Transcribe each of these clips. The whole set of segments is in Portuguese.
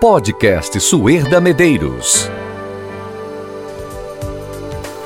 Podcast Suerda Medeiros.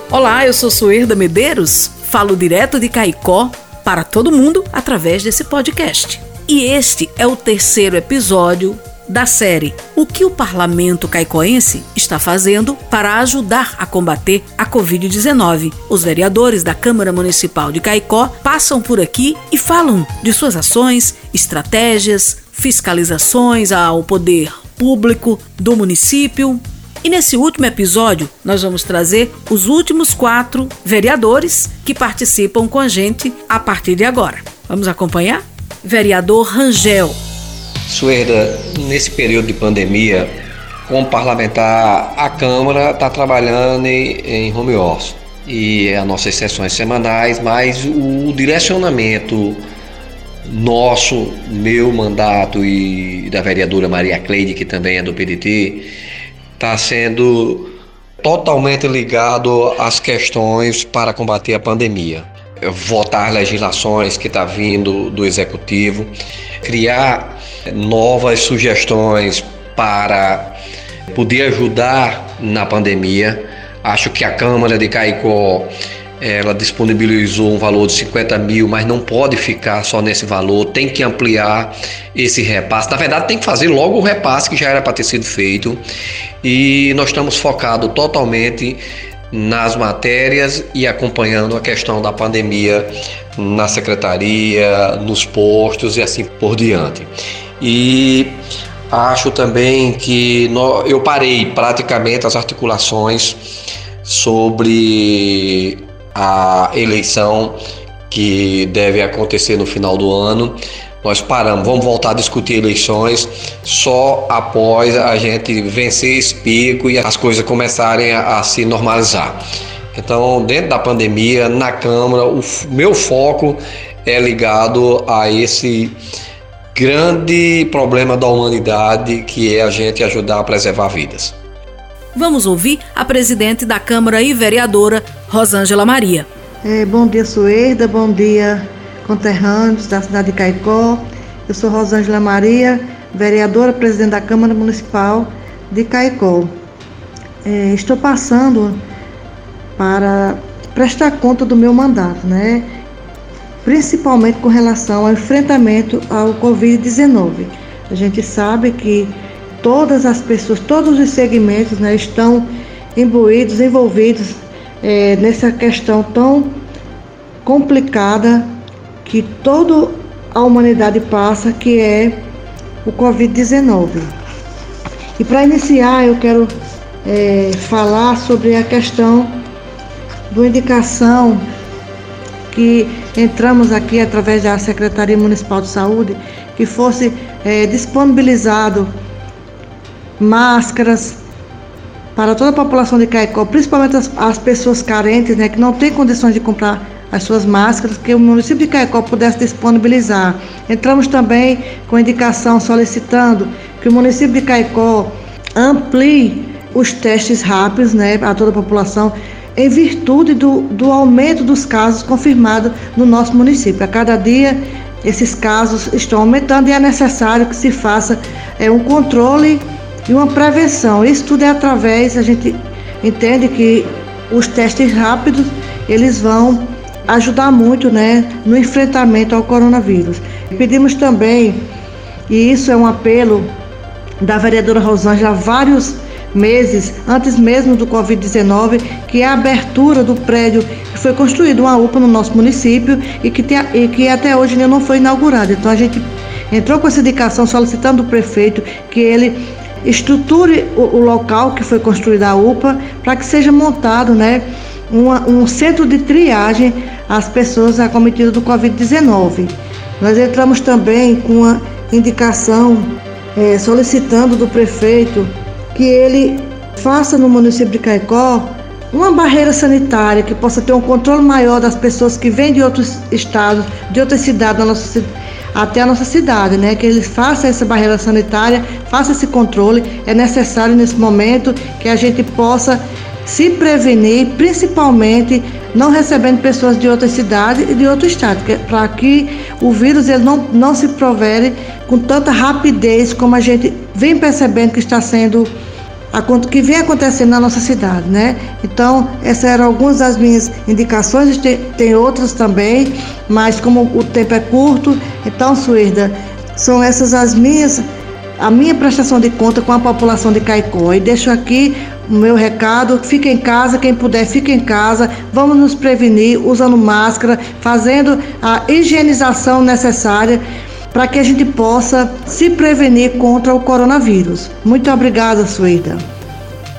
Olá, eu sou Suerda Medeiros, falo direto de Caicó para todo mundo através desse podcast. E este é o terceiro episódio da série O que o Parlamento Caicoense está fazendo para ajudar a combater a Covid-19. Os vereadores da Câmara Municipal de Caicó passam por aqui e falam de suas ações, estratégias, fiscalizações ao poder público do município. E nesse último episódio, nós vamos trazer os últimos quatro vereadores que participam com a gente a partir de agora. Vamos acompanhar? Vereador Rangel. Suerda, nesse período de pandemia, como parlamentar, a Câmara está trabalhando em, em home office e as nossas sessões semanais, mas o direcionamento nosso, meu mandato e da vereadora Maria Cleide, que também é do PDT, está sendo totalmente ligado às questões para combater a pandemia. Votar legislações que está vindo do executivo, criar novas sugestões para poder ajudar na pandemia. Acho que a Câmara de Caicó ela disponibilizou um valor de 50 mil, mas não pode ficar só nesse valor, tem que ampliar esse repasse. Na verdade, tem que fazer logo o repasse que já era para ter sido feito. E nós estamos focados totalmente nas matérias e acompanhando a questão da pandemia na secretaria, nos postos e assim por diante. E acho também que eu parei praticamente as articulações sobre a eleição que deve acontecer no final do ano. Nós paramos, vamos voltar a discutir eleições só após a gente vencer esse pico e as coisas começarem a, a se normalizar. Então, dentro da pandemia, na Câmara, o meu foco é ligado a esse grande problema da humanidade que é a gente ajudar a preservar vidas. Vamos ouvir a presidente da Câmara e vereadora Rosângela Maria. É, bom dia, Suerda. Bom dia, conterrâneos da cidade de Caicó. Eu sou Rosângela Maria, vereadora, presidente da Câmara Municipal de Caicó. É, estou passando para prestar conta do meu mandato, né? Principalmente com relação ao enfrentamento ao Covid-19. A gente sabe que todas as pessoas, todos os segmentos né, estão imbuídos, envolvidos é, nessa questão tão complicada que toda a humanidade passa, que é o Covid-19. E para iniciar, eu quero é, falar sobre a questão do indicação que entramos aqui através da Secretaria Municipal de Saúde, que fosse é, disponibilizado máscaras para toda a população de Caicó, principalmente as, as pessoas carentes, né, que não têm condições de comprar as suas máscaras, que o município de Caicó pudesse disponibilizar. Entramos também com indicação solicitando que o município de Caicó amplie os testes rápidos né, a toda a população, em virtude do, do aumento dos casos confirmados no nosso município. A cada dia esses casos estão aumentando e é necessário que se faça é, um controle e uma prevenção. Isso tudo é através, a gente entende que os testes rápidos, eles vão ajudar muito né, no enfrentamento ao coronavírus. Pedimos também, e isso é um apelo da vereadora Rosângela há vários meses, antes mesmo do Covid-19, que é a abertura do prédio que foi construído uma UPA no nosso município e que, tem, e que até hoje ainda não foi inaugurada. Então a gente entrou com essa indicação solicitando do prefeito que ele estruture o, o local que foi construída a UPA para que seja montado né, uma, um centro de triagem às pessoas acometidas do Covid-19. Nós entramos também com a indicação é, solicitando do prefeito que ele faça no município de Caicó uma barreira sanitária que possa ter um controle maior das pessoas que vêm de outros estados, de outras cidades da nossa cidade até a nossa cidade, né? Que eles façam essa barreira sanitária, façam esse controle. É necessário nesse momento que a gente possa se prevenir, principalmente não recebendo pessoas de outra cidade e de outro estado, é para que o vírus ele não, não se provere com tanta rapidez como a gente vem percebendo que está sendo que vem acontecendo na nossa cidade, né? Então, essas eram algumas das minhas indicações, tem, tem outras também, mas como o tempo é curto, então, Suída, são essas as minhas, a minha prestação de conta com a população de Caicó. E deixo aqui o meu recado, fique em casa, quem puder fique em casa, vamos nos prevenir usando máscara, fazendo a higienização necessária para que a gente possa se prevenir contra o coronavírus. Muito obrigada, Suída.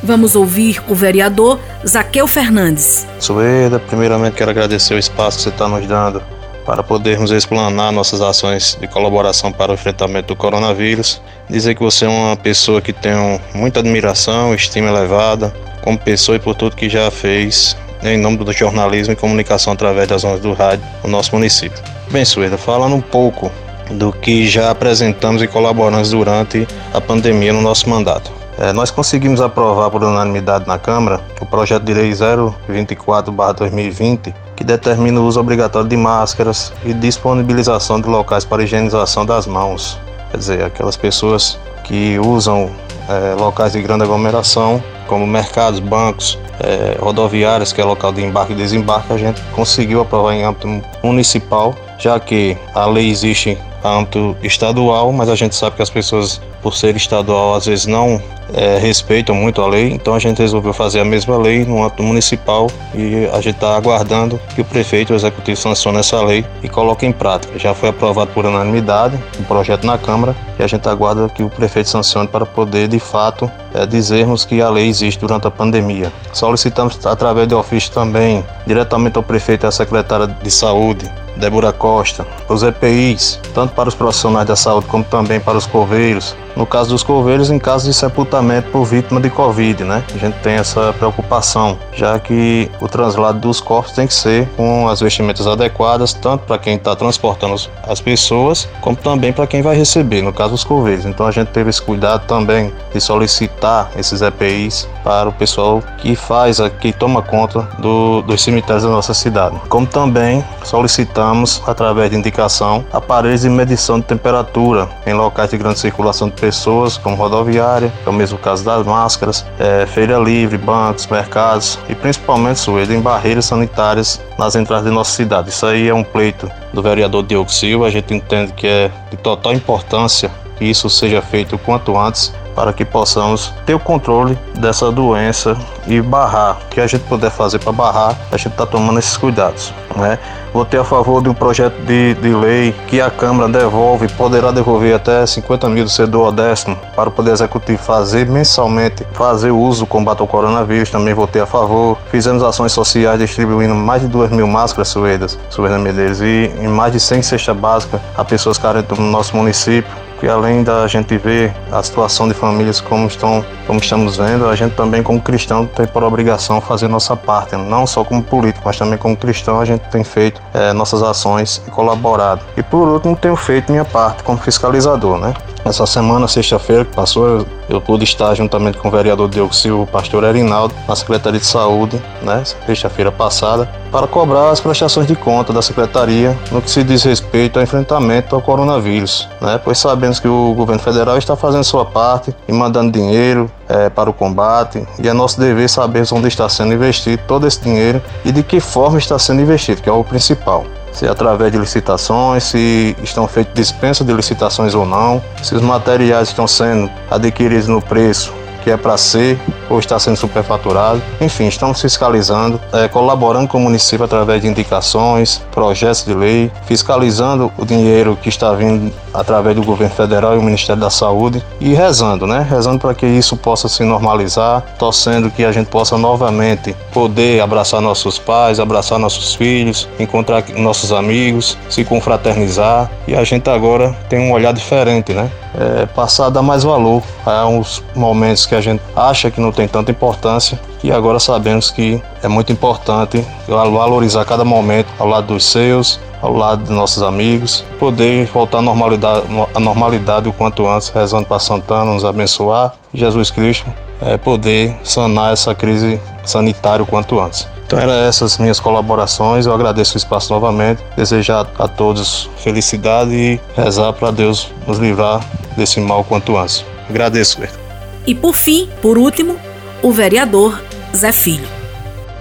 Vamos ouvir o vereador Zaqueu Fernandes. Suída, primeiramente quero agradecer o espaço que você está nos dando para podermos explanar nossas ações de colaboração para o enfrentamento do coronavírus. Dizer que você é uma pessoa que tenho muita admiração, estima elevada, como pessoa e por tudo que já fez em nome do jornalismo e comunicação através das ondas do rádio no nosso município. Bem, Sueda, falando um pouco do que já apresentamos e colaboramos durante a pandemia no nosso mandato. É, nós conseguimos aprovar por unanimidade na Câmara o projeto de lei 024-2020, que determina o uso obrigatório de máscaras e disponibilização de locais para higienização das mãos. Quer dizer, aquelas pessoas que usam é, locais de grande aglomeração, como mercados, bancos, é, rodoviárias, que é local de embarque e desembarque, a gente conseguiu aprovar em âmbito municipal, já que a lei existe âmbito estadual, mas a gente sabe que as pessoas, por ser estadual, às vezes não é, respeitam muito a lei, então a gente resolveu fazer a mesma lei no âmbito municipal e a gente está aguardando que o prefeito o executivo sancione essa lei e coloque em prática. Já foi aprovado por unanimidade o um projeto na Câmara e a gente aguarda que o prefeito sancione para poder, de fato, é, dizermos que a lei existe durante a pandemia. Solicitamos através de ofício também, diretamente ao prefeito e à secretária de saúde, Débora Costa, os EPIs, tanto para os profissionais da saúde como também para os coveiros. No caso dos coveiros, em caso de sepultamento por vítima de Covid, né? A gente tem essa preocupação, já que o translado dos corpos tem que ser com as vestimentas adequadas, tanto para quem está transportando as pessoas, como também para quem vai receber, no caso dos coveiros. Então a gente teve esse cuidado também de solicitar esses EPIs para o pessoal que faz, que toma conta do, dos cemitérios da nossa cidade. Como também solicitamos, através de indicação, aparelhos de medição de temperatura em locais de grande circulação de pessoas, como rodoviária, é o mesmo caso das máscaras, é, feira livre, bancos, mercados e principalmente Suída em barreiras sanitárias nas entradas de nossa cidade. Isso aí é um pleito do vereador Diogo Silva, a gente entende que é de total importância que isso seja feito o quanto antes para que possamos ter o controle dessa doença e barrar. O que a gente puder fazer para barrar, a gente está tomando esses cuidados. Né? Votei a favor de um projeto de, de lei que a Câmara devolve, poderá devolver até 50 mil do seu décimo para o Poder Executivo fazer mensalmente, fazer uso do combate ao coronavírus. Também votei a favor. Fizemos ações sociais distribuindo mais de 2 mil máscaras suedas, Sueda Medeiros, e em mais de 100 cestas básicas a pessoas carentes no nosso município que além da gente ver a situação de famílias como estão, como estamos vendo, a gente também como cristão tem por obrigação fazer nossa parte, não só como político, mas também como cristão a gente tem feito é, nossas ações e colaborado. E por último tenho feito minha parte como fiscalizador, né? Essa semana, sexta-feira que passou, eu, pude estar juntamente com o vereador Diogo Silva, o pastor Erinaldo, na Secretaria de Saúde, né, sexta-feira passada, para cobrar as prestações de conta da Secretaria no que se diz respeito ao enfrentamento ao coronavírus, né, pois sabemos que o governo federal está fazendo sua parte e mandando dinheiro é, para o combate, e é nosso dever saber onde está sendo investido todo esse dinheiro e de que forma está sendo investido, que é o principal se é através de licitações, se estão feitas dispensa de licitações ou não, se os materiais estão sendo adquiridos no preço que é para ser ou está sendo superfaturado. Enfim, estamos fiscalizando, é, colaborando com o município através de indicações, projetos de lei, fiscalizando o dinheiro que está vindo através do governo federal e o Ministério da Saúde e rezando, né? Rezando para que isso possa se normalizar, torcendo que a gente possa novamente poder abraçar nossos pais, abraçar nossos filhos, encontrar nossos amigos, se confraternizar e a gente agora tem um olhar diferente, né? É, passar a dar mais valor a uns momentos que a gente acha que não tem tanta importância e agora sabemos que é muito importante valorizar cada momento ao lado dos seus, ao lado de nossos amigos, poder voltar à normalidade, à normalidade o quanto antes, rezando para Santana nos abençoar. Jesus Cristo é, poder sanar essa crise sanitária o quanto antes. Então eram essas minhas colaborações. Eu agradeço o espaço novamente. Desejar a todos felicidade e rezar para Deus nos livrar desse mal quanto antes. Agradeço, Berto. E por fim, por último, o vereador Zé Filho.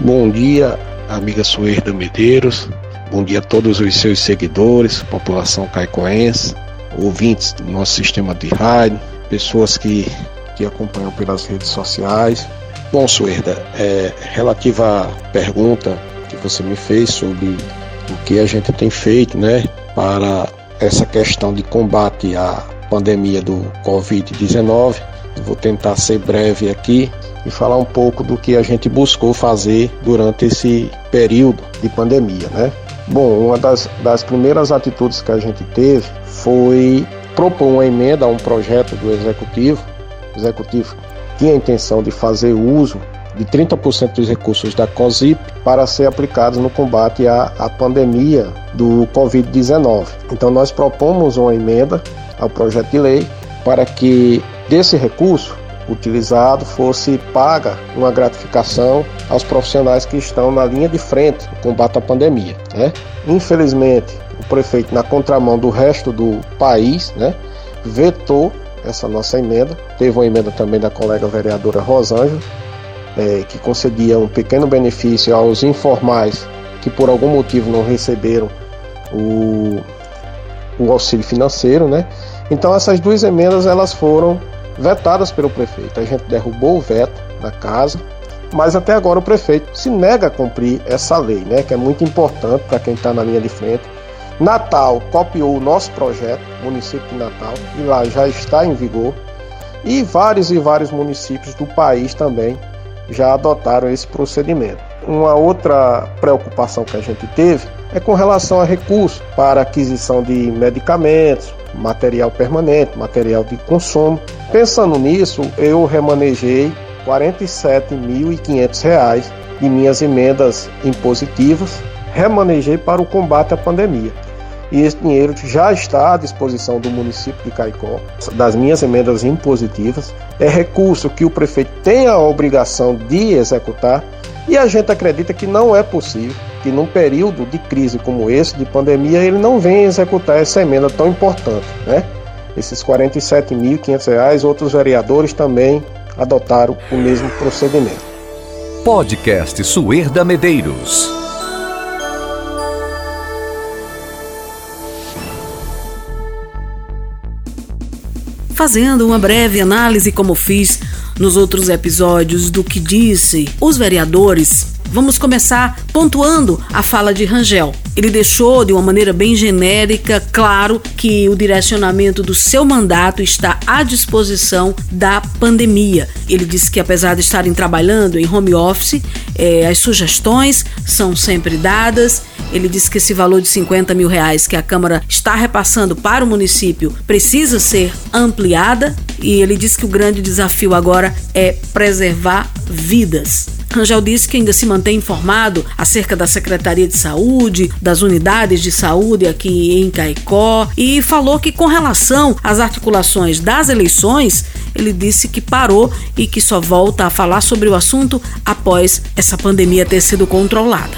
Bom dia, amiga Suerda Medeiros. Bom dia a todos os seus seguidores, população caicoense, ouvintes do nosso sistema de rádio, pessoas que, que acompanham pelas redes sociais. Bom, Suerda, é, relativa à pergunta que você me fez sobre o que a gente tem feito, né, para essa questão de combate à pandemia do Covid-19, vou tentar ser breve aqui e falar um pouco do que a gente buscou fazer durante esse período de pandemia, né? Bom, uma das, das primeiras atitudes que a gente teve foi propor uma emenda a um projeto do executivo. O executivo tinha a intenção de fazer uso de 30% dos recursos da COSIP para ser aplicados no combate à, à pandemia do Covid-19. Então, nós propomos uma emenda ao projeto de lei para que desse recurso utilizado fosse paga uma gratificação aos profissionais que estão na linha de frente no combate à pandemia. Né? Infelizmente, o prefeito, na contramão do resto do país, né, vetou essa nossa emenda. Teve uma emenda também da colega vereadora Rosângela, é, que concedia um pequeno benefício aos informais que por algum motivo não receberam o, o auxílio financeiro, né? Então essas duas emendas elas foram vetadas pelo prefeito. A gente derrubou o veto na casa, mas até agora o prefeito se nega a cumprir essa lei, né? Que é muito importante para quem está na linha de frente. Natal copiou o nosso projeto, município de Natal, e lá já está em vigor. E vários e vários municípios do país também já adotaram esse procedimento. Uma outra preocupação que a gente teve é com relação a recursos para aquisição de medicamentos, material permanente, material de consumo. Pensando nisso, eu remanejei R$ 47.500 de minhas emendas impositivas, remanejei para o combate à pandemia e esse dinheiro já está à disposição do município de Caicó, das minhas emendas impositivas. É recurso que o prefeito tem a obrigação de executar e a gente acredita que não é possível que num período de crise como esse, de pandemia, ele não venha executar essa emenda tão importante, né? Esses R$ 47.500, outros vereadores também adotaram o mesmo procedimento. Podcast Suerda Medeiros. fazendo uma breve análise, como fiz nos outros episódios, do que disse os vereadores Vamos começar pontuando a fala de Rangel. Ele deixou de uma maneira bem genérica claro que o direcionamento do seu mandato está à disposição da pandemia. Ele disse que, apesar de estarem trabalhando em home office, eh, as sugestões são sempre dadas. Ele disse que esse valor de 50 mil reais que a Câmara está repassando para o município precisa ser ampliada e ele disse que o grande desafio agora é preservar vidas. Rangel disse que ainda se mantém informado acerca da Secretaria de Saúde, das unidades de saúde aqui em Caicó e falou que com relação às articulações das eleições, ele disse que parou e que só volta a falar sobre o assunto após essa pandemia ter sido controlada.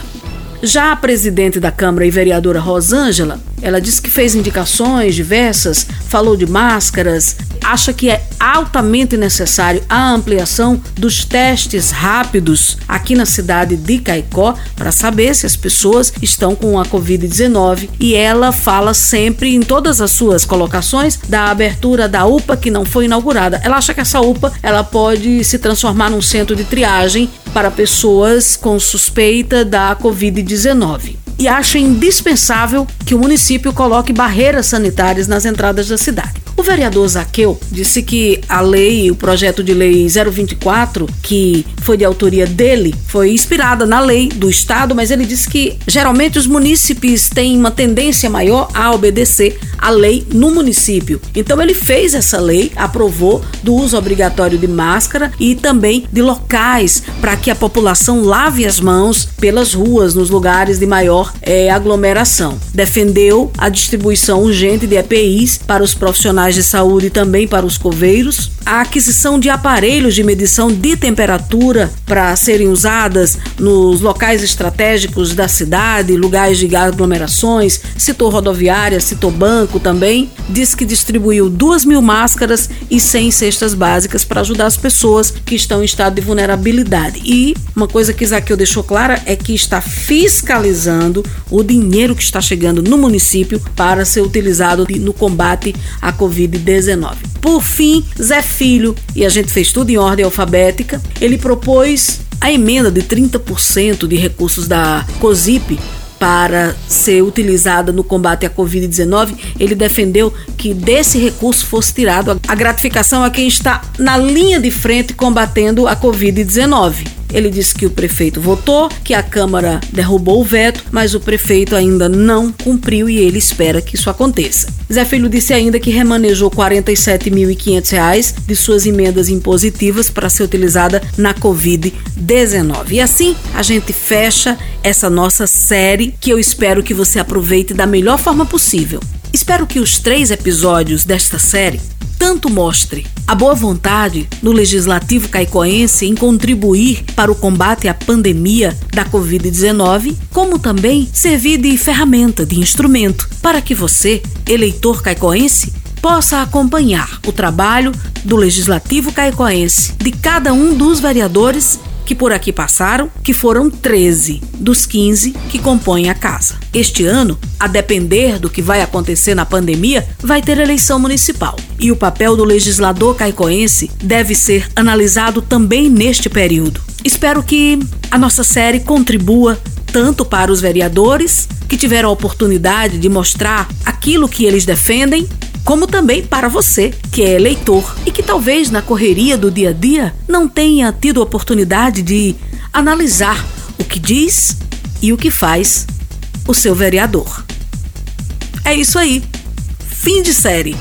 Já a presidente da Câmara e vereadora Rosângela, ela disse que fez indicações diversas, falou de máscaras, acha que é altamente necessário a ampliação dos testes rápidos aqui na cidade de Caicó para saber se as pessoas estão com a Covid-19 e ela fala sempre em todas as suas colocações da abertura da UPA que não foi inaugurada. Ela acha que essa UPA ela pode se transformar num centro de triagem para pessoas com suspeita da Covid-19 e acha indispensável que o município coloque barreiras sanitárias nas entradas da cidade. O vereador Zaqueu disse que a lei, o projeto de lei 024, que foi de autoria dele, foi inspirada na lei do estado, mas ele disse que geralmente os munícipes têm uma tendência maior a obedecer a lei no município. Então ele fez essa lei, aprovou do uso obrigatório de máscara e também de locais para que a população lave as mãos pelas ruas nos lugares de maior é, aglomeração. Defendeu a distribuição urgente de EPIs para os profissionais profissionais de saúde e também para os coveiros, a aquisição de aparelhos de medição de temperatura para serem usadas nos locais estratégicos da cidade, lugares de aglomerações, citou rodoviária, citou banco também, diz que distribuiu duas mil máscaras e 100 cestas básicas para ajudar as pessoas que estão em estado de vulnerabilidade. E uma coisa que Isaqueu deixou clara é que está fiscalizando o dinheiro que está chegando no município para ser utilizado no combate à Covid-19. Por fim, Zé Filho, e a gente fez tudo em ordem alfabética, ele propôs a emenda de 30% de recursos da COSIP para ser utilizada no combate à Covid-19, ele defendeu que desse recurso fosse tirado a gratificação a quem está na linha de frente combatendo a Covid-19. Ele disse que o prefeito votou, que a Câmara derrubou o veto, mas o prefeito ainda não cumpriu e ele espera que isso aconteça. Zé Filho disse ainda que remanejou R$ 47.500 de suas emendas impositivas para ser utilizada na Covid-19. E assim a gente fecha essa nossa série que eu espero que você aproveite da melhor forma possível. Espero que os três episódios desta série tanto mostre a boa vontade do legislativo caicoense em contribuir para o combate à pandemia da Covid-19, como também servir de ferramenta, de instrumento, para que você, eleitor caicoense, possa acompanhar o trabalho do legislativo caicoense, de cada um dos vereadores que por aqui passaram, que foram 13 dos 15 que compõem a casa. Este ano, a depender do que vai acontecer na pandemia, vai ter eleição municipal. E o papel do legislador caicoense deve ser analisado também neste período. Espero que a nossa série contribua tanto para os vereadores que tiveram a oportunidade de mostrar aquilo que eles defendem, como também para você, que é eleitor e que talvez na correria do dia a dia não tenha tido oportunidade de analisar o que diz e o que faz o seu vereador. É isso aí. Fim de série.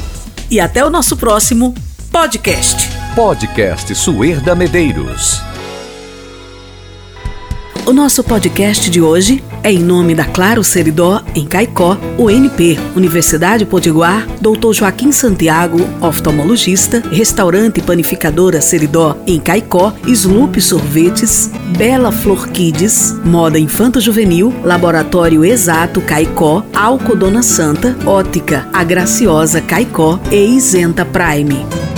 E até o nosso próximo podcast. Podcast Suerda Medeiros. O nosso podcast de hoje é em nome da Claro Seridó, em Caicó, UNP, Universidade Potiguar, Dr. Joaquim Santiago, oftalmologista, Restaurante Panificadora Seridó, em Caicó, Sloop Sorvetes, Bela Flor Kids, Moda Infanto Juvenil, Laboratório Exato Caicó, Alcodona Santa, Ótica A Graciosa Caicó e Isenta Prime.